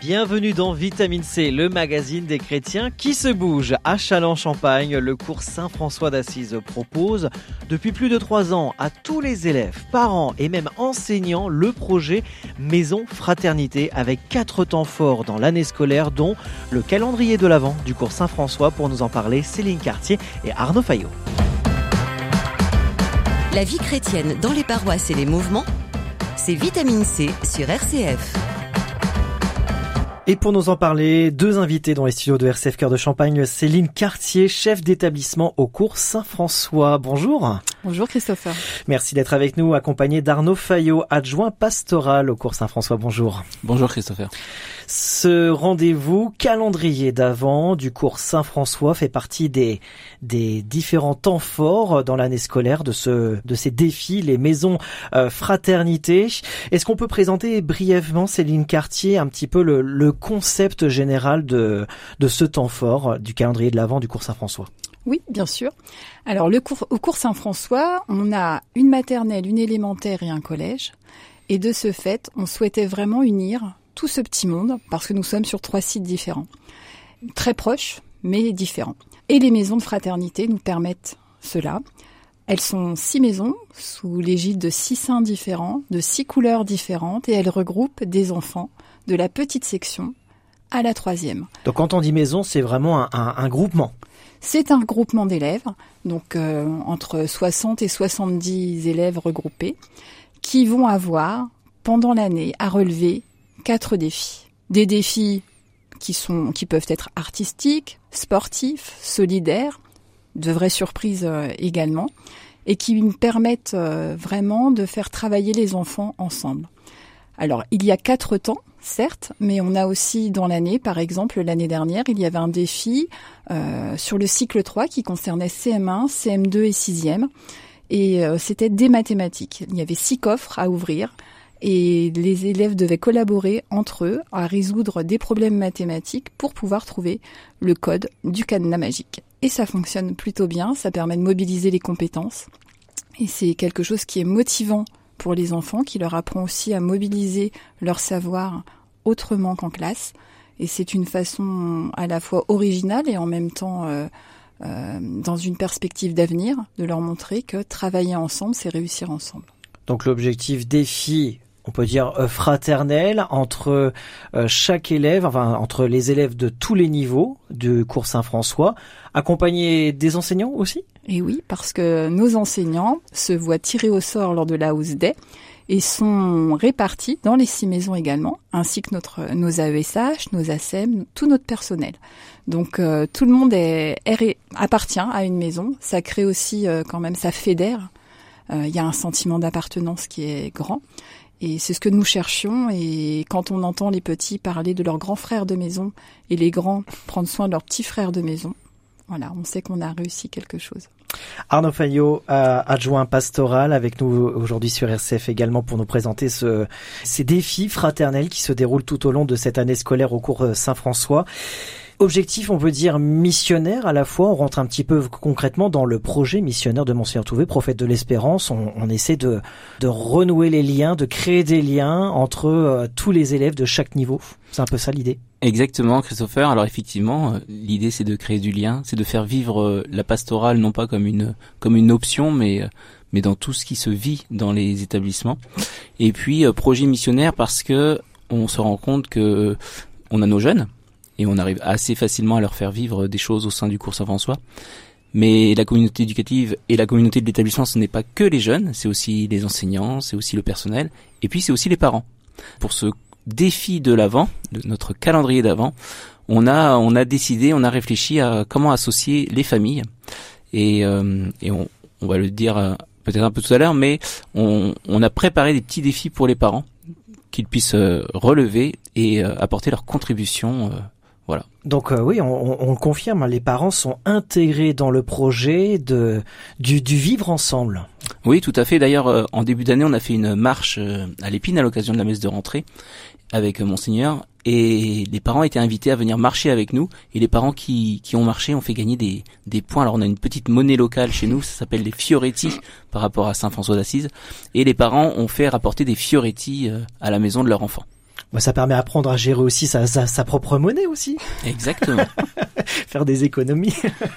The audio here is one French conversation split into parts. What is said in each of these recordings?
Bienvenue dans Vitamine C, le magazine des chrétiens qui se bouge. À Châlons-Champagne, le cours Saint-François d'Assise propose depuis plus de trois ans à tous les élèves, parents et même enseignants le projet Maison Fraternité avec quatre temps forts dans l'année scolaire dont le calendrier de l'Avent du cours Saint-François pour nous en parler Céline Cartier et Arnaud Fayot. La vie chrétienne dans les paroisses et les mouvements, c'est Vitamine C sur RCF. Et pour nous en parler, deux invités dans les studios de RCF Cœur de Champagne, Céline Cartier, chef d'établissement au cours Saint-François. Bonjour. Bonjour Christopher. Merci d'être avec nous, accompagné d'Arnaud Fayot, adjoint pastoral au cours Saint-François. Bonjour. Bonjour Christopher. Ce rendez-vous calendrier d'avant du cours Saint-François fait partie des, des différents temps forts dans l'année scolaire de ce, de ces défis, les maisons euh, fraternité. Est-ce qu'on peut présenter brièvement, Céline Cartier, un petit peu le, le concept général de, de ce temps fort du calendrier de l'avant du cours Saint-François? Oui, bien sûr. Alors, le cours, au cours Saint-François, on a une maternelle, une élémentaire et un collège. Et de ce fait, on souhaitait vraiment unir tout ce petit monde parce que nous sommes sur trois sites différents. Très proches, mais différents. Et les maisons de fraternité nous permettent cela. Elles sont six maisons sous l'égide de six saints différents, de six couleurs différentes, et elles regroupent des enfants de la petite section à la troisième. Donc quand on dit maison, c'est vraiment un, un, un groupement c'est un groupement d'élèves, donc euh, entre 60 et 70 élèves regroupés, qui vont avoir, pendant l'année, à relever quatre défis. Des défis qui, sont, qui peuvent être artistiques, sportifs, solidaires, de vraies surprises euh, également, et qui me permettent euh, vraiment de faire travailler les enfants ensemble. Alors, il y a quatre temps, certes, mais on a aussi dans l'année, par exemple, l'année dernière, il y avait un défi euh, sur le cycle 3 qui concernait CM1, CM2 et 6e. Et c'était des mathématiques. Il y avait six coffres à ouvrir et les élèves devaient collaborer entre eux à résoudre des problèmes mathématiques pour pouvoir trouver le code du cadenas magique. Et ça fonctionne plutôt bien, ça permet de mobiliser les compétences. Et c'est quelque chose qui est motivant pour les enfants, qui leur apprend aussi à mobiliser leur savoir autrement qu'en classe. Et c'est une façon à la fois originale et en même temps euh, euh, dans une perspective d'avenir de leur montrer que travailler ensemble, c'est réussir ensemble. Donc l'objectif défi on peut dire euh, fraternel entre euh, chaque élève, enfin entre les élèves de tous les niveaux du cours Saint-François, accompagné des enseignants aussi? Et oui, parce que nos enseignants se voient tirés au sort lors de la hausse des et sont répartis dans les six maisons également, ainsi que notre, nos AESH, nos ASEM, tout notre personnel. Donc euh, tout le monde appartient à une maison. Ça crée aussi quand même, ça fédère. Il y a un sentiment d'appartenance qui est grand. Et c'est ce que nous cherchions. Et quand on entend les petits parler de leurs grands frères de maison et les grands prendre soin de leurs petits frères de maison, voilà, on sait qu'on a réussi quelque chose. Arnaud Fayot, euh, adjoint pastoral, avec nous aujourd'hui sur RCF également pour nous présenter ce, ces défis fraternels qui se déroulent tout au long de cette année scolaire au cours Saint-François. Objectif, on veut dire missionnaire à la fois. On rentre un petit peu concrètement dans le projet missionnaire de Monseigneur Touvé, prophète de l'espérance. On, on, essaie de, de renouer les liens, de créer des liens entre euh, tous les élèves de chaque niveau. C'est un peu ça l'idée. Exactement, Christopher. Alors effectivement, l'idée c'est de créer du lien, c'est de faire vivre la pastorale non pas comme une comme une option, mais mais dans tout ce qui se vit dans les établissements. Et puis projet missionnaire parce que on se rend compte que on a nos jeunes et on arrive assez facilement à leur faire vivre des choses au sein du cours Saint-François. Mais la communauté éducative et la communauté de l'établissement, ce n'est pas que les jeunes, c'est aussi les enseignants, c'est aussi le personnel, et puis c'est aussi les parents. Pour ce défi de l'avant, de notre calendrier d'avant, on a on a décidé, on a réfléchi à comment associer les familles et, euh, et on, on, va le dire euh, peut-être un peu tout à l'heure, mais on, on, a préparé des petits défis pour les parents qu'ils puissent euh, relever et apporter leur contribution voilà. Donc euh, oui, on, on, le confirme, les parents sont intégrés dans le projet de du, du vivre ensemble. Oui, tout à fait. D'ailleurs, euh, en début d'année, on a fait une marche euh, à l'épine à l'occasion de la messe de rentrée avec monseigneur et les parents étaient invités à venir marcher avec nous et les parents qui, qui ont marché ont fait gagner des, des points. Alors on a une petite monnaie locale chez nous, ça s'appelle les fioretti par rapport à Saint-François d'Assise et les parents ont fait rapporter des fioretti à la maison de leur enfant. Bah, ça permet d'apprendre à gérer aussi sa, sa, propre monnaie aussi. Exactement. Faire des économies.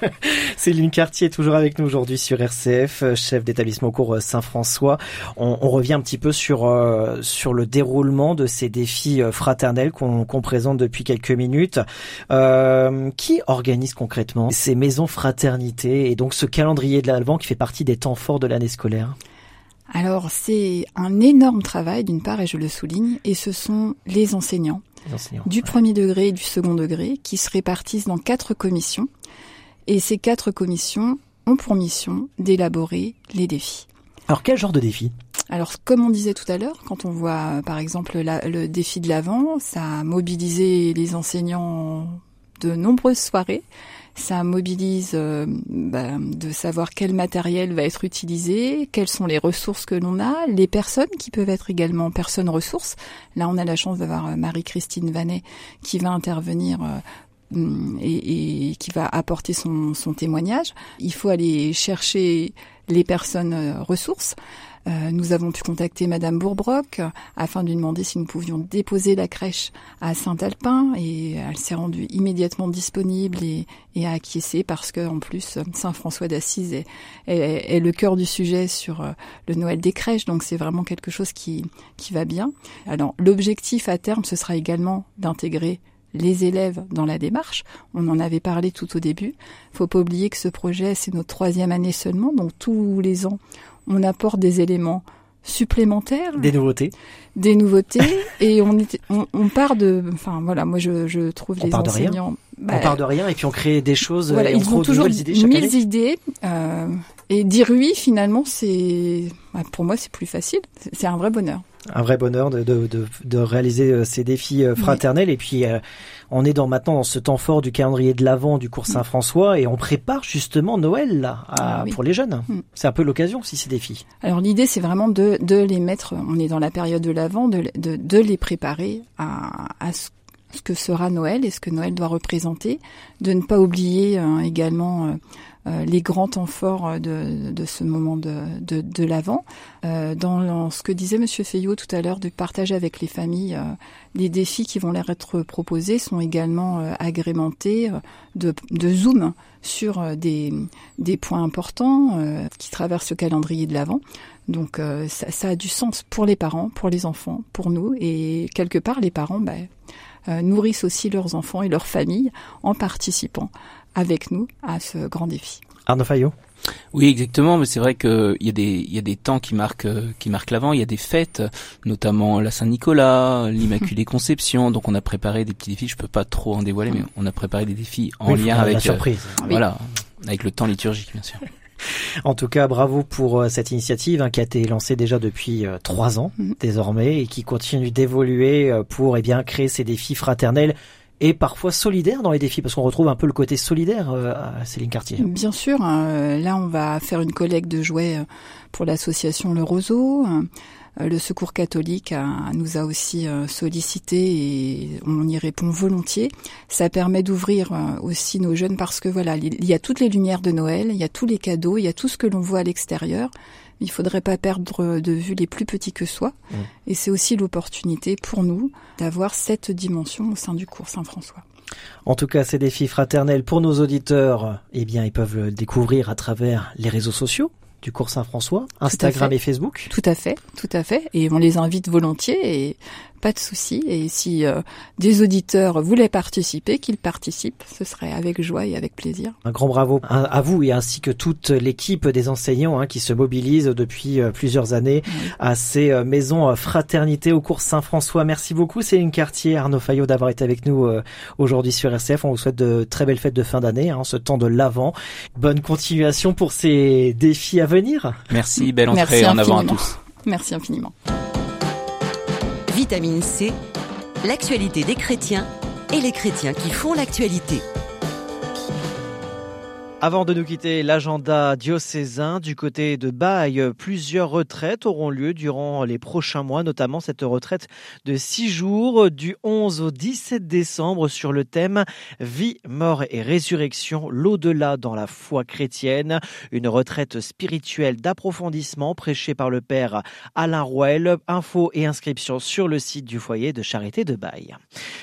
Céline Cartier est toujours avec nous aujourd'hui sur RCF, chef d'établissement au cours Saint-François. On, on, revient un petit peu sur euh, sur le déroulement de ces défis euh, fraternels qu'on présente depuis quelques minutes. Euh, qui organise concrètement ces maisons fraternité et donc ce calendrier de l'Alban qui fait partie des temps forts de l'année scolaire? Alors c'est un énorme travail d'une part et je le souligne et ce sont les enseignants, du premier degré et du second degré qui se répartissent dans quatre commissions. Et ces quatre commissions ont pour mission d'élaborer les défis. Alors quel genre de défis? Alors, comme on disait tout à l'heure, quand on voit par exemple le défi de l'avant, ça a mobilisé les enseignants de nombreuses soirées ça mobilise euh, bah, de savoir quel matériel va être utilisé, quelles sont les ressources que l'on a, les personnes qui peuvent être également personnes ressources. Là, on a la chance d'avoir euh, Marie-Christine Vanet qui va intervenir euh, et, et, qui va apporter son, son témoignage. Il faut aller chercher les personnes ressources. Euh, nous avons pu contacter Madame Bourbrock afin de lui demander si nous pouvions déposer la crèche à Saint-Alpin et elle s'est rendue immédiatement disponible et, et a acquiescé parce que en plus Saint-François d'Assise est, est, le cœur du sujet sur euh, le Noël des crèches donc c'est vraiment quelque chose qui, qui va bien. Alors l'objectif à terme ce sera également d'intégrer les élèves dans la démarche. On en avait parlé tout au début. Faut pas oublier que ce projet, c'est notre troisième année seulement, donc tous les ans, on apporte des éléments supplémentaires. Des nouveautés. Des nouveautés. et on, on, part de, enfin voilà, moi je, je trouve on les enseignants. Bah, on part de rien et puis on crée des choses. Voilà, et on ils ont toujours mille idées. Euh, et dire oui, finalement, c'est, bah, pour moi, c'est plus facile. C'est un vrai bonheur un vrai bonheur de, de, de, réaliser euh, ces défis euh, fraternels. Et puis, euh, on est dans maintenant dans ce temps fort du calendrier de l'Avent du cours Saint-François et on prépare justement Noël là ah pour les jeunes. Mm. C'est un peu l'occasion aussi ces défis. Alors l'idée c'est vraiment de, de les mettre, on est dans la période de l'Avent, de, de, de les préparer à, à ce que sera Noël et ce que Noël doit représenter, de ne pas oublier également euh, les grands temps forts de, de ce moment de, de, l'avant. Euh, dans ce que disait Monsieur Fayot tout à l'heure, de partager avec les familles, euh, les défis qui vont leur être proposés sont également agrémentés de, de zoom sur des, des points importants qui traversent le calendrier de l'avant. Donc ça, ça, a du sens pour les parents, pour les enfants, pour nous, et quelque part les parents ben, nourrissent aussi leurs enfants et leurs familles en participant avec nous à ce grand défi. Arnaud Fayot oui, exactement. Mais c'est vrai qu'il y a des il y a des temps qui marquent qui marquent l'avant. Il y a des fêtes, notamment la Saint-Nicolas, l'Immaculée Conception. Donc on a préparé des petits défis. Je peux pas trop en dévoiler, mais on a préparé des défis en lien avec la euh, surprise. Voilà, avec le temps liturgique, bien sûr. En tout cas, bravo pour euh, cette initiative hein, qui a été lancée déjà depuis euh, trois ans mm-hmm. désormais et qui continue d'évoluer pour eh bien créer ces défis fraternels et parfois solidaire dans les défis, parce qu'on retrouve un peu le côté solidaire euh, à Céline Cartier. Bien sûr, hein. là on va faire une collecte de jouets euh, pour l'association Le Roseau. Euh, le Secours catholique nous a aussi sollicité et on y répond volontiers. Ça permet d'ouvrir aussi nos jeunes parce que voilà, il y a toutes les lumières de Noël, il y a tous les cadeaux, il y a tout ce que l'on voit à l'extérieur il faudrait pas perdre de vue les plus petits que soi. Mmh. Et c'est aussi l'opportunité pour nous d'avoir cette dimension au sein du cours Saint-François. En tout cas, ces défis fraternels pour nos auditeurs, eh bien, ils peuvent le découvrir à travers les réseaux sociaux du cours Saint-François, Instagram et Facebook. Tout à fait, tout à fait. Et on les invite volontiers et pas de souci. Et si euh, des auditeurs voulaient participer, qu'ils participent. Ce serait avec joie et avec plaisir. Un grand bravo à vous et ainsi que toute l'équipe des enseignants hein, qui se mobilisent depuis euh, plusieurs années à ces euh, maisons fraternité au cours Saint-François. Merci beaucoup Céline Cartier, Arnaud Fayot d'avoir été avec nous aujourd'hui sur RCF. On vous souhaite de très belles fêtes de fin d'année, hein, ce temps de l'avant. Bonne continuation pour ces défis à venir. Merci, belle entrée en avant à tous. Merci infiniment. Vitamine C, l'actualité des chrétiens et les chrétiens qui font l'actualité. Avant de nous quitter l'agenda diocésain du côté de Baye, plusieurs retraites auront lieu durant les prochains mois, notamment cette retraite de six jours du 11 au 17 décembre sur le thème Vie, mort et résurrection, l'au-delà dans la foi chrétienne. Une retraite spirituelle d'approfondissement prêchée par le Père Alain Rouel. Infos et inscriptions sur le site du foyer de charité de Baye.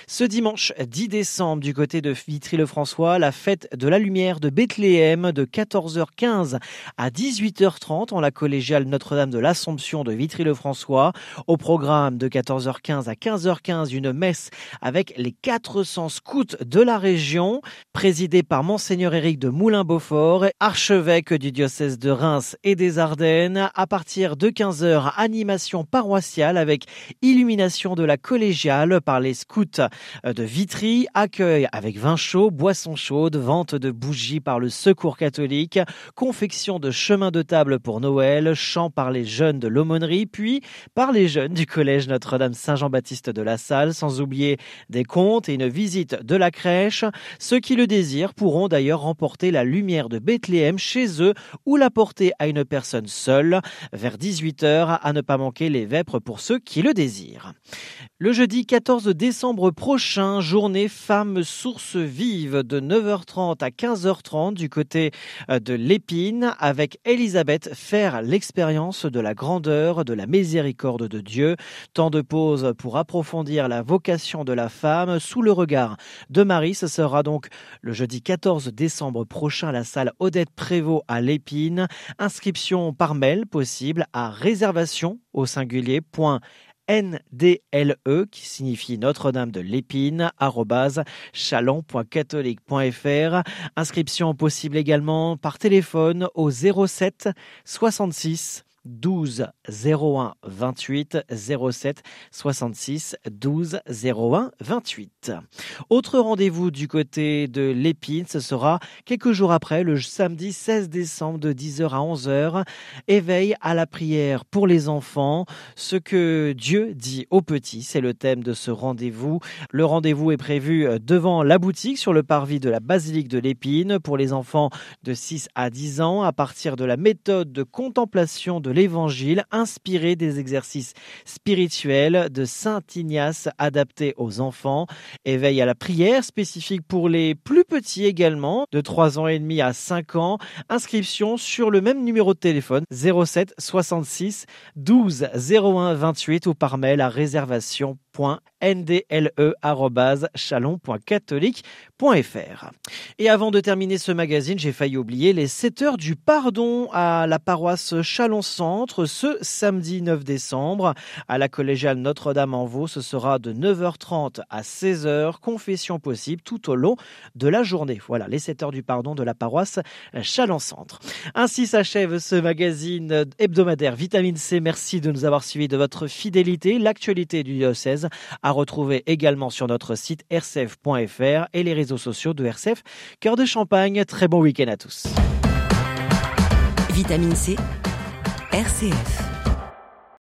Ce dimanche 10 décembre du côté de Vitry-le-François, la fête de la lumière de Bethléem de 14h15 à 18h30 en la collégiale Notre-Dame de l'Assomption de Vitry-le-François. Au programme de 14h15 à 15h15, une messe avec les 400 scouts de la région, présidée par Monseigneur Éric de Moulin-Beaufort, archevêque du diocèse de Reims et des Ardennes. À partir de 15h, animation paroissiale avec illumination de la collégiale par les scouts de Vitry, accueil avec vin chaud, boisson chaude, vente de bougies par le Secours catholique, confection de chemin de table pour Noël, chant par les jeunes de l'aumônerie, puis par les jeunes du collège Notre-Dame Saint-Jean-Baptiste de la Salle, sans oublier des contes et une visite de la crèche. Ceux qui le désirent pourront d'ailleurs remporter la lumière de Bethléem chez eux ou la porter à une personne seule vers 18h à ne pas manquer les vêpres pour ceux qui le désirent. Le jeudi 14 décembre prochain, journée Femmes Sources Vives de 9h30 à 15h30 du côté euh, de l'Épine avec Elisabeth faire l'expérience de la grandeur, de la miséricorde de Dieu. Temps de pause pour approfondir la vocation de la femme sous le regard de Marie. Ce sera donc le jeudi 14 décembre prochain à la salle Odette Prévost à l'Épine. Inscription par mail possible à réservation au singulier NDLE, qui signifie Notre-Dame de l'Épine, chalon.catholique.fr. Inscription possible également par téléphone au 07 66 12 01 28 07 66 12 01 28. Autre rendez-vous du côté de l'Épine, ce sera quelques jours après, le samedi 16 décembre de 10h à 11h. Éveil à la prière pour les enfants. Ce que Dieu dit aux petits, c'est le thème de ce rendez-vous. Le rendez-vous est prévu devant la boutique sur le parvis de la basilique de l'Épine pour les enfants de 6 à 10 ans à partir de la méthode de contemplation de l'évangile inspiré des exercices spirituels de Saint Ignace adaptés aux enfants. Éveil à la prière spécifique pour les plus petits également, de 3 ans et demi à 5 ans. Inscription sur le même numéro de téléphone 07 66 12 01 28 ou par mail à réservation ndle.chalon.catholique.fr. Et avant de terminer ce magazine, j'ai failli oublier les 7 heures du pardon à la paroisse Chalon-Centre ce samedi 9 décembre. À la collégiale Notre-Dame-en-Vaux, ce sera de 9h30 à 16h, confession possible tout au long de la journée. Voilà, les 7 heures du pardon de la paroisse Chalon-Centre. Ainsi s'achève ce magazine hebdomadaire Vitamine C. Merci de nous avoir suivis de votre fidélité. L'actualité du diocèse à retrouver également sur notre site rcf.fr et les réseaux sociaux de RCF Cœur de Champagne. Très bon week-end à tous. Vitamine C, RCF.